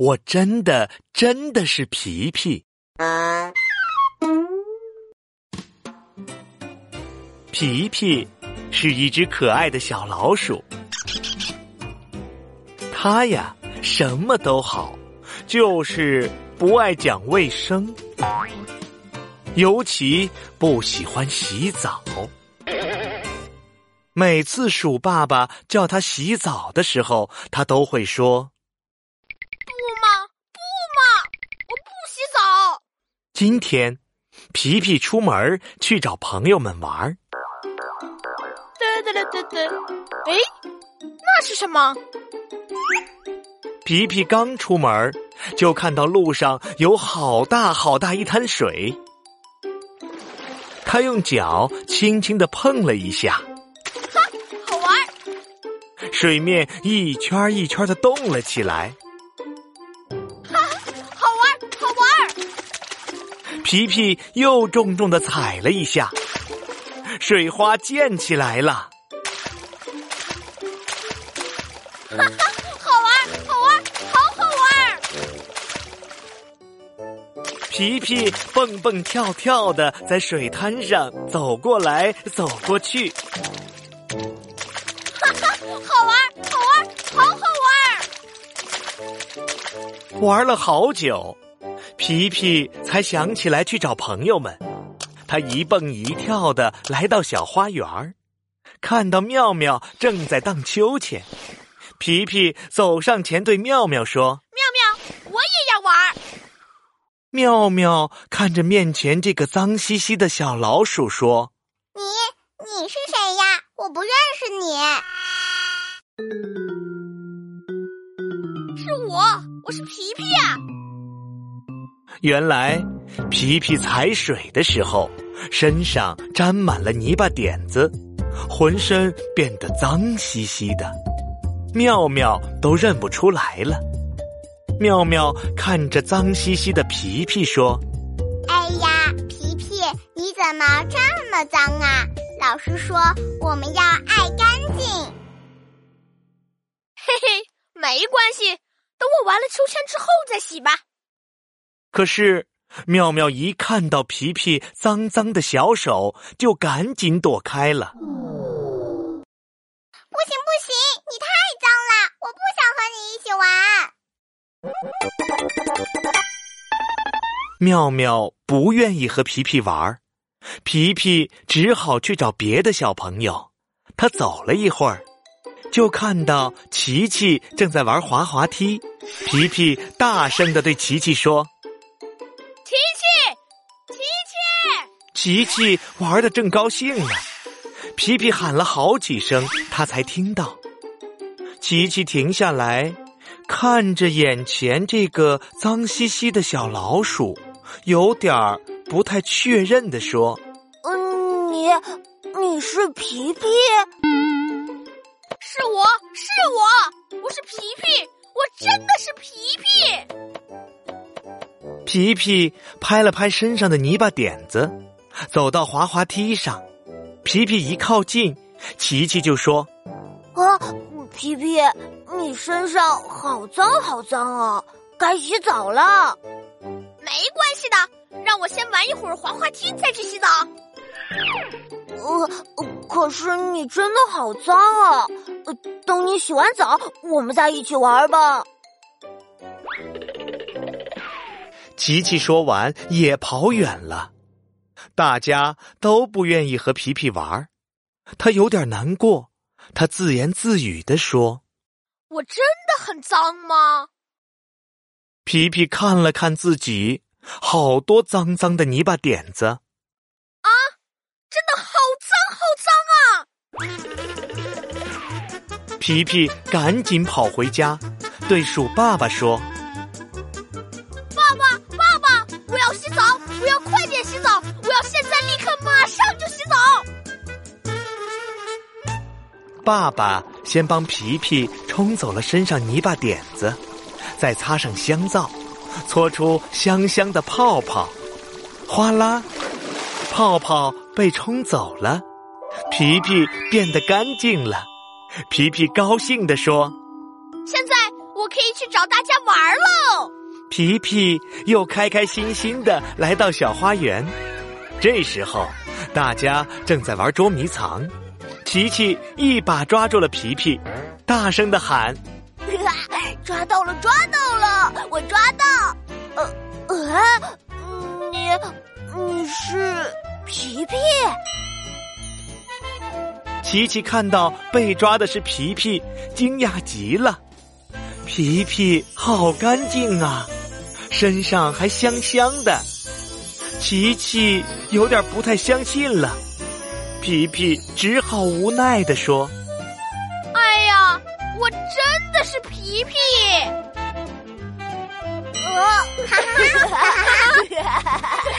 我真的真的是皮皮。皮皮是一只可爱的小老鼠，它呀什么都好，就是不爱讲卫生，尤其不喜欢洗澡。每次鼠爸爸叫他洗澡的时候，他都会说：“今天，皮皮出门去找朋友们玩。嘚嘚嘚嘚嘚，哎，那是什么？皮皮刚出门，就看到路上有好大好大一滩水，他用脚轻轻的碰了一下。哈，好玩水面一圈一圈的动了起来，皮皮又重重的踩了一下，水花溅起来了。哈哈，好玩，好玩，好好玩！皮皮蹦蹦跳跳的在水滩上走过来走过去。好玩，好玩，好好玩！玩了好久，皮皮才想起来去找朋友们。他一蹦一跳的来到小花园，看到妙妙正在荡秋千。皮皮走上前对妙妙说：“妙妙，我也要玩。”妙妙看着面前这个脏兮兮的小老鼠说：“你你是谁呀？我不认识你。”是我，我是皮皮呀。原来皮皮踩水的时候，身上沾满了泥巴点子，浑身变得脏兮兮的，妙妙都认不出来了。妙妙看着脏兮兮的皮皮说：“哎呀，皮皮，你怎么这么脏啊？老师说我们要爱干净。” 嘿嘿，没关系，等我玩了秋千之后再洗吧。可是妙妙一看到皮皮脏脏的小手，就赶紧躲开了。不行不行，你太脏了，我不想和你一起玩。妙妙不愿意和皮皮玩，皮皮只好去找别的小朋友。他走了一会儿。就看到琪琪正在玩滑滑梯，皮皮大声的对琪琪说：“琪琪，琪琪！”琪琪玩的正高兴呢，皮皮喊了好几声，他才听到。琪琪停下来，看着眼前这个脏兮兮的小老鼠，有点儿不太确认的说：“嗯，你你是皮皮？”是我是我，我是皮皮，我真的是皮皮。皮皮拍了拍身上的泥巴点子，走到滑滑梯上。皮皮一靠近，琪琪就说：“啊，皮皮，你身上好脏好脏啊，该洗澡了。”没关系的，让我先玩一会儿滑滑梯，再去洗澡。呃，可是你真的好脏啊！等你洗完澡，我们再一起玩吧。琪琪说完也跑远了，大家都不愿意和皮皮玩，他有点难过，他自言自语的说：“我真的很脏吗？”皮皮看了看自己，好多脏脏的泥巴点子。啊，真的好脏好脏啊！皮皮赶紧跑回家，对鼠爸爸说：“爸爸先帮皮皮冲走了身上泥巴点子，再擦上香皂，搓出香香的泡泡，哗啦，泡泡被冲走了，皮皮变得干净了。皮皮高兴地说：“现在我可以去找大家玩喽！皮皮又开开心心的来到小花园。这时候，大家正在玩捉迷藏。琪琪一把抓住了皮皮，大声的喊：“ 抓到了，抓到了！我抓到！呃呃，你你是皮皮？”琪琪看到被抓的是皮皮，惊讶极了。皮皮好干净啊，身上还香香的。琪琪有点不太相信了。皮皮只好无奈地说：“哎呀，我真的是皮皮！”呃 哈哈哈哈哈哈！